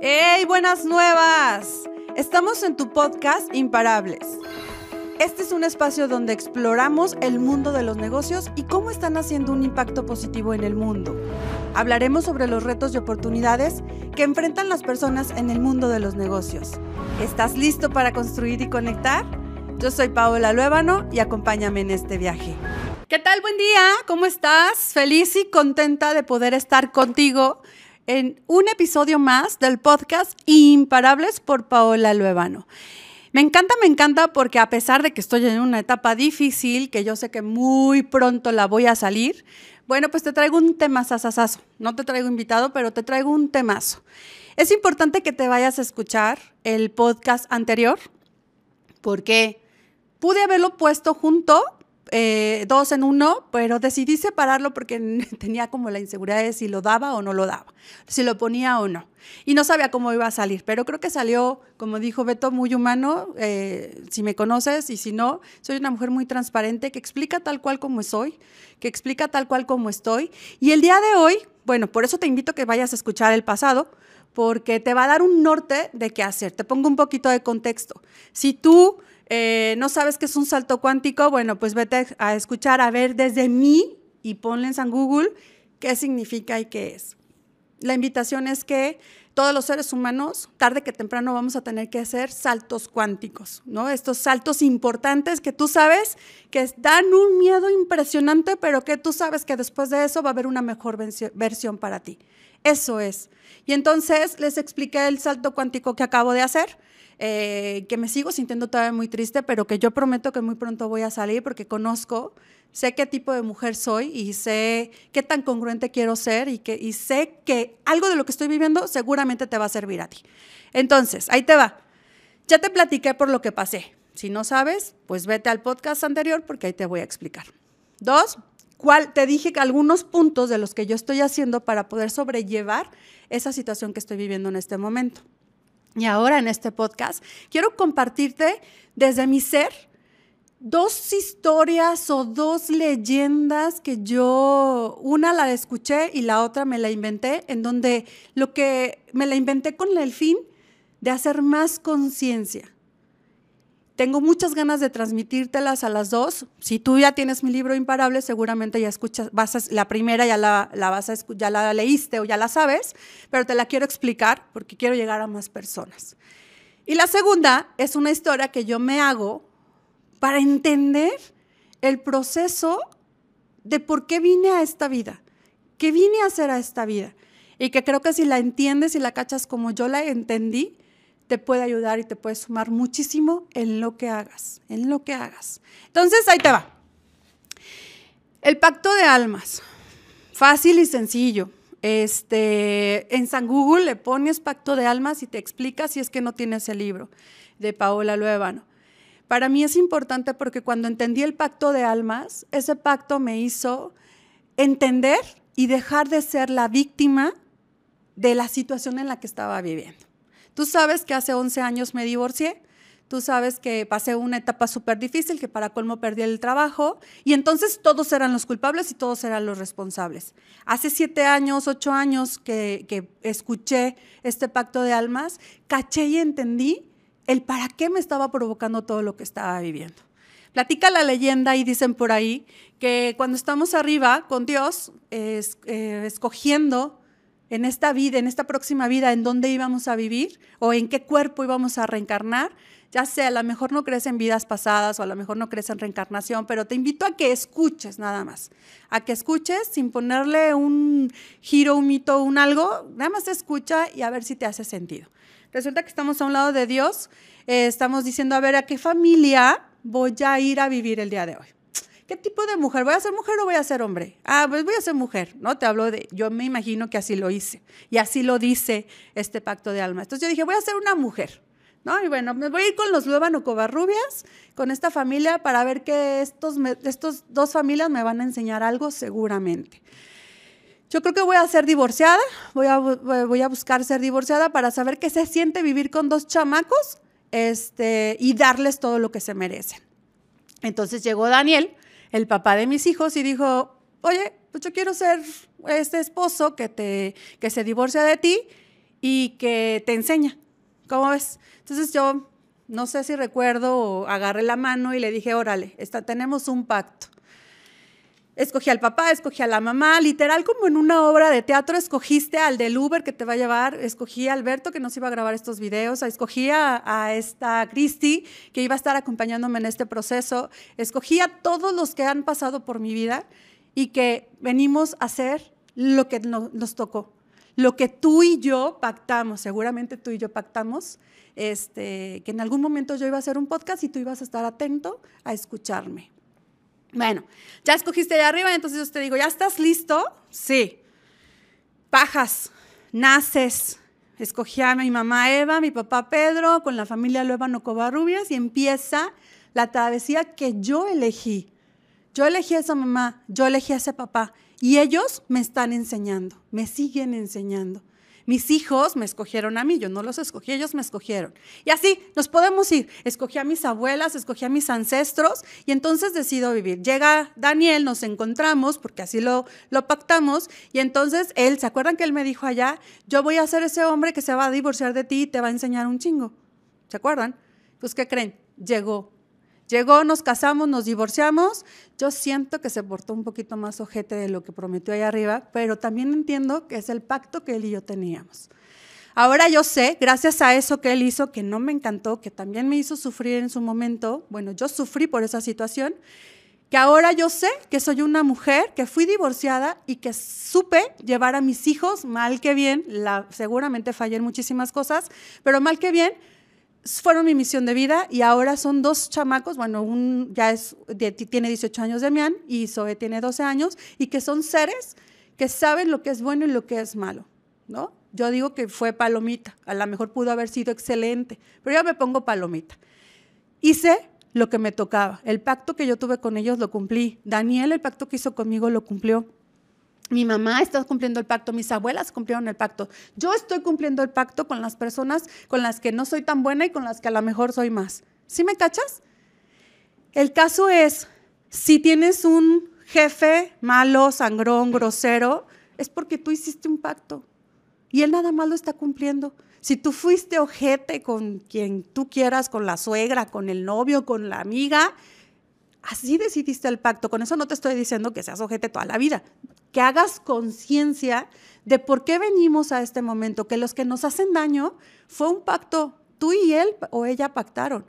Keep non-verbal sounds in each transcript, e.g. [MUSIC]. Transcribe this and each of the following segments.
¡Hey, buenas nuevas! Estamos en tu podcast Imparables. Este es un espacio donde exploramos el mundo de los negocios y cómo están haciendo un impacto positivo en el mundo. Hablaremos sobre los retos y oportunidades que enfrentan las personas en el mundo de los negocios. ¿Estás listo para construir y conectar? Yo soy Paola Luébano y acompáñame en este viaje. ¿Qué tal? Buen día, ¿cómo estás? Feliz y contenta de poder estar contigo en un episodio más del podcast Imparables por Paola Luevano. Me encanta, me encanta porque a pesar de que estoy en una etapa difícil, que yo sé que muy pronto la voy a salir, bueno, pues te traigo un tema sasasazo. No te traigo invitado, pero te traigo un temazo. Es importante que te vayas a escuchar el podcast anterior porque pude haberlo puesto junto eh, dos en uno, pero decidí separarlo porque [LAUGHS] tenía como la inseguridad de si lo daba o no lo daba, si lo ponía o no. Y no sabía cómo iba a salir, pero creo que salió, como dijo Beto, muy humano. Eh, si me conoces y si no, soy una mujer muy transparente que explica tal cual como soy, que explica tal cual como estoy. Y el día de hoy, bueno, por eso te invito a que vayas a escuchar el pasado, porque te va a dar un norte de qué hacer. Te pongo un poquito de contexto. Si tú eh, no sabes qué es un salto cuántico, bueno, pues vete a escuchar, a ver desde mí y ponle en Google qué significa y qué es. La invitación es que todos los seres humanos, tarde que temprano, vamos a tener que hacer saltos cuánticos, ¿no? Estos saltos importantes que tú sabes que dan un miedo impresionante, pero que tú sabes que después de eso va a haber una mejor versión para ti. Eso es. Y entonces les expliqué el salto cuántico que acabo de hacer eh, que me sigo sintiendo todavía muy triste, pero que yo prometo que muy pronto voy a salir porque conozco, sé qué tipo de mujer soy y sé qué tan congruente quiero ser y, que, y sé que algo de lo que estoy viviendo seguramente te va a servir a ti. Entonces, ahí te va. Ya te platiqué por lo que pasé. Si no sabes, pues vete al podcast anterior porque ahí te voy a explicar. Dos, ¿cuál? Te dije que algunos puntos de los que yo estoy haciendo para poder sobrellevar esa situación que estoy viviendo en este momento. Y ahora en este podcast quiero compartirte desde mi ser dos historias o dos leyendas que yo, una la escuché y la otra me la inventé, en donde lo que me la inventé con el fin de hacer más conciencia tengo muchas ganas de transmitírtelas a las dos. Si tú ya tienes mi libro Imparable, seguramente ya escuchas, vas la primera ya la, vas a, ya la leíste o ya la sabes, pero te la quiero explicar porque quiero llegar a más personas. Y la segunda es una historia que yo me hago para entender el proceso de por qué vine a esta vida, qué vine a hacer a esta vida. Y que creo que si la entiendes y la cachas como yo la entendí, te puede ayudar y te puede sumar muchísimo en lo que hagas, en lo que hagas. Entonces, ahí te va. El pacto de almas, fácil y sencillo. Este, en San Google le pones pacto de almas y te explica si es que no tienes el libro de Paola Luevano. Para mí es importante porque cuando entendí el pacto de almas, ese pacto me hizo entender y dejar de ser la víctima de la situación en la que estaba viviendo. Tú sabes que hace 11 años me divorcié, tú sabes que pasé una etapa súper difícil, que para colmo perdí el trabajo, y entonces todos eran los culpables y todos eran los responsables. Hace siete años, ocho años que, que escuché este pacto de almas, caché y entendí el para qué me estaba provocando todo lo que estaba viviendo. Platica la leyenda y dicen por ahí que cuando estamos arriba con Dios, eh, escogiendo en esta vida, en esta próxima vida, en dónde íbamos a vivir o en qué cuerpo íbamos a reencarnar. Ya sea, a lo mejor no crees en vidas pasadas o a lo mejor no crees en reencarnación, pero te invito a que escuches nada más, a que escuches sin ponerle un giro, un mito, un algo, nada más escucha y a ver si te hace sentido. Resulta que estamos a un lado de Dios, eh, estamos diciendo, a ver, ¿a qué familia voy a ir a vivir el día de hoy? ¿Qué tipo de mujer? ¿Voy a ser mujer o voy a ser hombre? Ah, pues voy a ser mujer, ¿no? Te hablo de, yo me imagino que así lo hice. Y así lo dice este pacto de alma. Entonces yo dije, voy a ser una mujer, ¿no? Y bueno, me voy a ir con los Luébano Covarrubias, con esta familia, para ver que estos, estos dos familias me van a enseñar algo seguramente. Yo creo que voy a ser divorciada, voy a, voy a buscar ser divorciada para saber qué se siente vivir con dos chamacos este, y darles todo lo que se merecen. Entonces llegó Daniel, el papá de mis hijos y dijo, oye, pues yo quiero ser este esposo que, te, que se divorcia de ti y que te enseña. ¿Cómo ves? Entonces yo no sé si recuerdo, agarré la mano y le dije, órale, tenemos un pacto. Escogí al papá, escogí a la mamá, literal como en una obra de teatro, escogiste al del Uber que te va a llevar, escogí a Alberto que nos iba a grabar estos videos, escogí a, esta Cristi que iba a estar acompañándome en este proceso, escogí a todos los que han pasado por mi vida y que venimos a hacer lo que nos tocó, lo que tú y yo pactamos, seguramente tú y yo pactamos, este, que en algún momento yo iba a hacer un podcast y tú ibas a estar atento a escucharme. Bueno, ya escogiste allá arriba, entonces yo te digo, ¿ya estás listo? Sí. Pajas, naces. Escogí a mi mamá Eva, mi papá Pedro, con la familia Luevano Covarrubias y empieza la travesía que yo elegí. Yo elegí a esa mamá, yo elegí a ese papá y ellos me están enseñando, me siguen enseñando. Mis hijos me escogieron a mí, yo no los escogí, ellos me escogieron. Y así nos podemos ir. Escogí a mis abuelas, escogí a mis ancestros y entonces decido vivir. Llega Daniel, nos encontramos, porque así lo, lo pactamos, y entonces él, ¿se acuerdan que él me dijo allá? Yo voy a ser ese hombre que se va a divorciar de ti y te va a enseñar un chingo. ¿Se acuerdan? Pues, ¿qué creen? Llegó Llegó, nos casamos, nos divorciamos. Yo siento que se portó un poquito más ojete de lo que prometió ahí arriba, pero también entiendo que es el pacto que él y yo teníamos. Ahora yo sé, gracias a eso que él hizo, que no me encantó, que también me hizo sufrir en su momento, bueno, yo sufrí por esa situación, que ahora yo sé que soy una mujer que fui divorciada y que supe llevar a mis hijos, mal que bien, seguramente fallé en muchísimas cosas, pero mal que bien, fueron mi misión de vida y ahora son dos chamacos, bueno, un ya tiene 18 años Demián y Zoe tiene 12 años y que son seres que saben lo que es bueno y lo que es malo, ¿no? Yo digo que fue palomita, a lo mejor pudo haber sido excelente, pero yo me pongo palomita. Hice lo que me tocaba, el pacto que yo tuve con ellos lo cumplí, Daniel el pacto que hizo conmigo lo cumplió. Mi mamá está cumpliendo el pacto, mis abuelas cumplieron el pacto. Yo estoy cumpliendo el pacto con las personas con las que no soy tan buena y con las que a lo mejor soy más. ¿Sí me cachas? El caso es, si tienes un jefe malo, sangrón, grosero, es porque tú hiciste un pacto y él nada más lo está cumpliendo. Si tú fuiste ojete con quien tú quieras, con la suegra, con el novio, con la amiga, así decidiste el pacto. Con eso no te estoy diciendo que seas ojete toda la vida que hagas conciencia de por qué venimos a este momento, que los que nos hacen daño fue un pacto, tú y él o ella pactaron.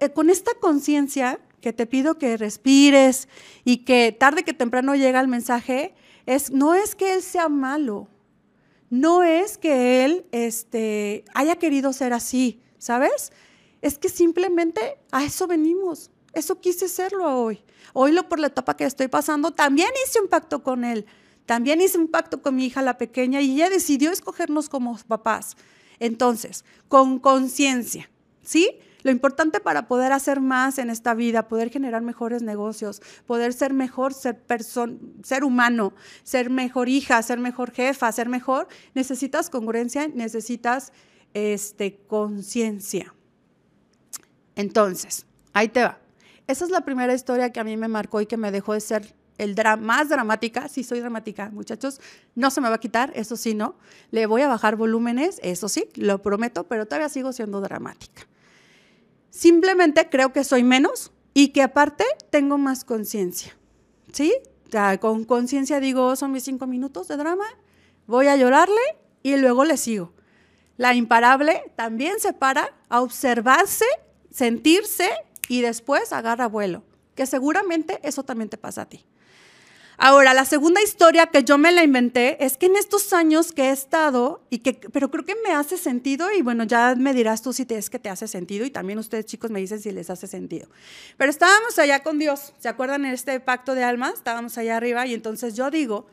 Eh, con esta conciencia que te pido que respires y que tarde que temprano llega el mensaje, es, no es que él sea malo, no es que él este, haya querido ser así, ¿sabes? Es que simplemente a eso venimos. Eso quise serlo hoy. Hoy lo por la etapa que estoy pasando, también hice un pacto con él. También hice un pacto con mi hija la pequeña y ella decidió escogernos como papás. Entonces, con conciencia, ¿sí? Lo importante para poder hacer más en esta vida, poder generar mejores negocios, poder ser mejor ser, ser humano, ser mejor hija, ser mejor jefa, ser mejor, necesitas congruencia, necesitas este, conciencia. Entonces, ahí te va. Esa es la primera historia que a mí me marcó y que me dejó de ser el más dramática. Sí, soy dramática, muchachos. No se me va a quitar, eso sí, no. Le voy a bajar volúmenes, eso sí, lo prometo, pero todavía sigo siendo dramática. Simplemente creo que soy menos y que aparte tengo más conciencia. ¿Sí? Con conciencia digo, son mis cinco minutos de drama, voy a llorarle y luego le sigo. La imparable también se para a observarse, sentirse y después agarra vuelo, que seguramente eso también te pasa a ti. Ahora, la segunda historia que yo me la inventé es que en estos años que he estado, y que, pero creo que me hace sentido, y bueno, ya me dirás tú si es que te hace sentido, y también ustedes chicos me dicen si les hace sentido. Pero estábamos allá con Dios, ¿se acuerdan en este pacto de almas? Estábamos allá arriba, y entonces yo digo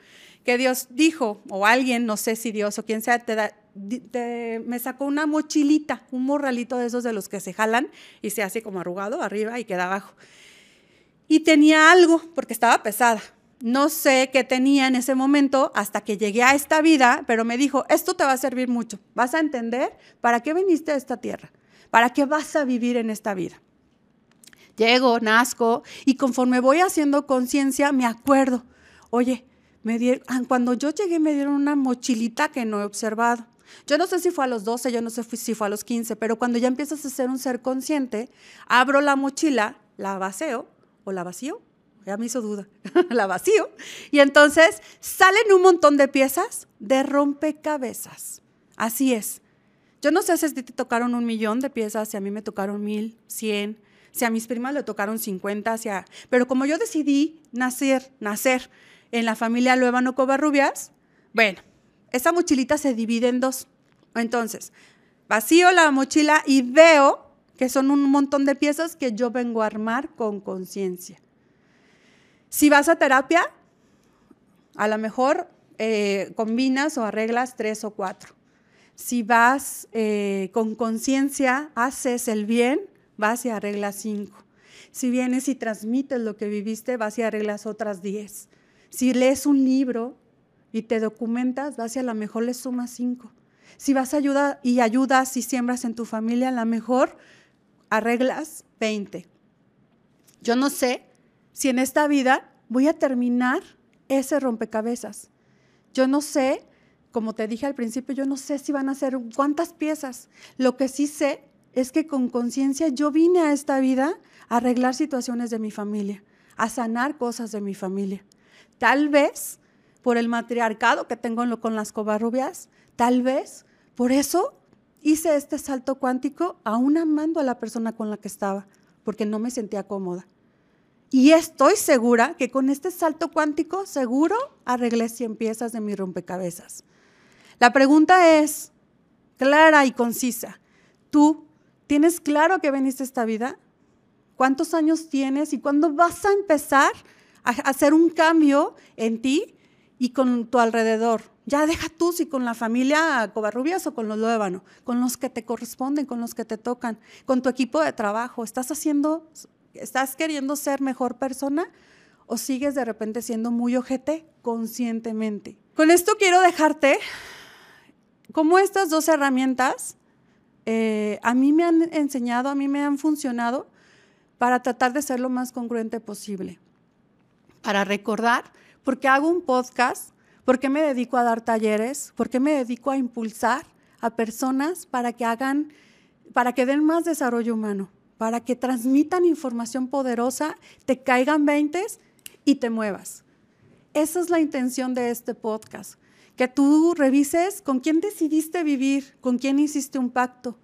que Dios dijo, o alguien, no sé si Dios o quien sea, te da, me sacó una mochilita, un morralito de esos de los que se jalan y se hace como arrugado arriba y queda abajo. Y tenía algo, porque estaba pesada. No sé qué tenía en ese momento hasta que llegué a esta vida, pero me dijo, esto te va a servir mucho. Vas a entender para qué viniste a esta tierra, para qué vas a vivir en esta vida. Llego, nazco y conforme voy haciendo conciencia, me acuerdo, oye, me dieron, cuando yo llegué me dieron una mochilita que no he observado Yo no sé si fue a los 12, yo no sé si fue a los 15, pero cuando ya empiezas a ser un ser consciente, abro la mochila, la vacío o la vacío, ya me hizo duda, [LAUGHS] la vacío, y entonces salen un montón de piezas de rompecabezas. Así es. Yo no sé si a te tocaron un millón de piezas, si a mí me tocaron mil, cien, si a mis primas le tocaron cincuenta, pero como yo decidí nacer, nacer en la familia Luevano Covarrubias, bueno, esa mochilita se divide en dos. Entonces, vacío la mochila y veo que son un montón de piezas que yo vengo a armar con conciencia. Si vas a terapia, a lo mejor eh, combinas o arreglas tres o cuatro. Si vas eh, con conciencia, haces el bien, vas y arreglas cinco. Si vienes y transmites lo que viviste, vas y arreglas otras diez. Si lees un libro y te documentas, vas y a lo mejor le sumas cinco. Si vas a ayudar y ayudas y siembras en tu familia, a lo mejor arreglas 20. Yo no sé si en esta vida voy a terminar ese rompecabezas. Yo no sé, como te dije al principio, yo no sé si van a ser cuántas piezas. Lo que sí sé es que con conciencia yo vine a esta vida a arreglar situaciones de mi familia, a sanar cosas de mi familia. Tal vez por el matriarcado que tengo con las cobarrubias, tal vez por eso hice este salto cuántico aún amando a la persona con la que estaba, porque no me sentía cómoda. Y estoy segura que con este salto cuántico, seguro arreglé 100 piezas de mi rompecabezas. La pregunta es clara y concisa. ¿Tú tienes claro que veniste a esta vida? ¿Cuántos años tienes y cuándo vas a empezar hacer un cambio en ti y con tu alrededor? Ya deja tú si con la familia Covarrubias o con los Luébano, con los que te corresponden, con los que te tocan, con tu equipo de trabajo. ¿Estás haciendo, estás queriendo ser mejor persona o sigues de repente siendo muy ojete conscientemente? Con esto quiero dejarte como estas dos herramientas eh, a mí me han enseñado, a mí me han funcionado para tratar de ser lo más congruente posible, para recordar, porque hago un podcast ¿Por qué me dedico a dar talleres? ¿Por qué me dedico a impulsar a personas para que hagan, para que den más desarrollo humano, para que transmitan información poderosa, te caigan veintes y te muevas? Esa es la intención de este podcast, que tú revises con quién decidiste vivir, con quién hiciste un pacto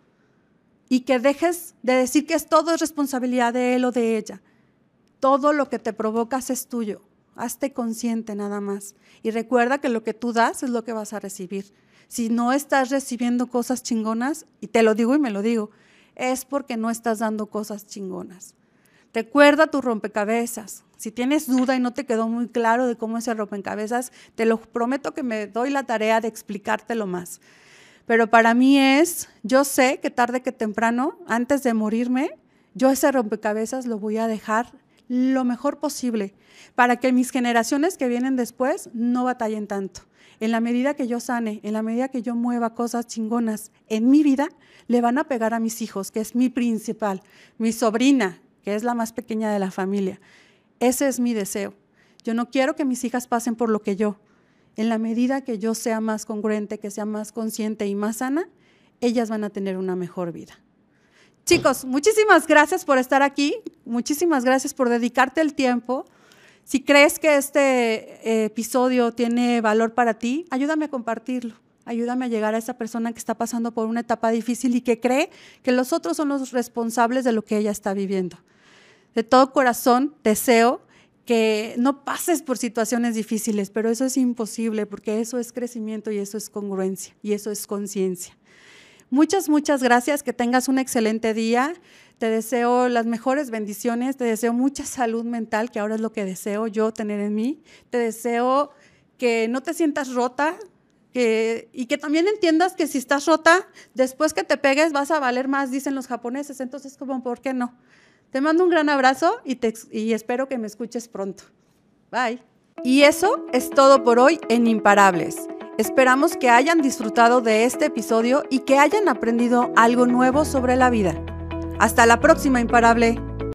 y que dejes de decir que es todo es responsabilidad de él o de ella. Todo lo que te provocas es tuyo. Hazte consciente nada más. Y recuerda que lo que tú das es lo que vas a recibir. Si no estás recibiendo cosas chingonas, y te lo digo y me lo digo, es porque no estás dando cosas chingonas. Recuerda tu rompecabezas. Si tienes duda y no te quedó muy claro de cómo es el rompecabezas, te lo prometo que me doy la tarea de explicártelo más. Pero para mí es, yo sé que tarde que temprano, antes de morirme, yo ese rompecabezas lo voy a dejar lo mejor posible para que mis generaciones que vienen después no batallen tanto. En la medida que yo sane, en la medida que yo mueva cosas chingonas en mi vida, le van a pegar a mis hijos, que es mi principal, mi sobrina, que es la más pequeña de la familia. Ese es mi deseo. Yo no quiero que mis hijas pasen por lo que yo. En la medida que yo sea más congruente, que sea más consciente y más sana, ellas van a tener una mejor vida. Chicos, muchísimas gracias por estar aquí, muchísimas gracias por dedicarte el tiempo. Si crees que este eh, episodio tiene valor para ti, ayúdame a compartirlo. Ayúdame a llegar a esa persona que está pasando por una etapa difícil y que cree que los otros son los responsables de lo que ella está viviendo. De todo corazón deseo que no pases por situaciones difíciles, pero eso es imposible porque eso es crecimiento y eso es congruencia y eso es conciencia. Muchas, muchas gracias, que tengas un excelente día. Te deseo las mejores bendiciones, te deseo mucha salud mental, que ahora es lo que deseo yo tener en mí. Te deseo que no te sientas rota que, y que también entiendas que si estás rota, después que te pegues vas a valer más, dicen los japoneses. Entonces, como, ¿por qué no? Te mando un gran abrazo y, te, y espero que me escuches pronto. Bye. Y eso es todo por hoy en Imparables. Esperamos que hayan disfrutado de este episodio y que hayan aprendido algo nuevo sobre la vida. Hasta la próxima, imparable.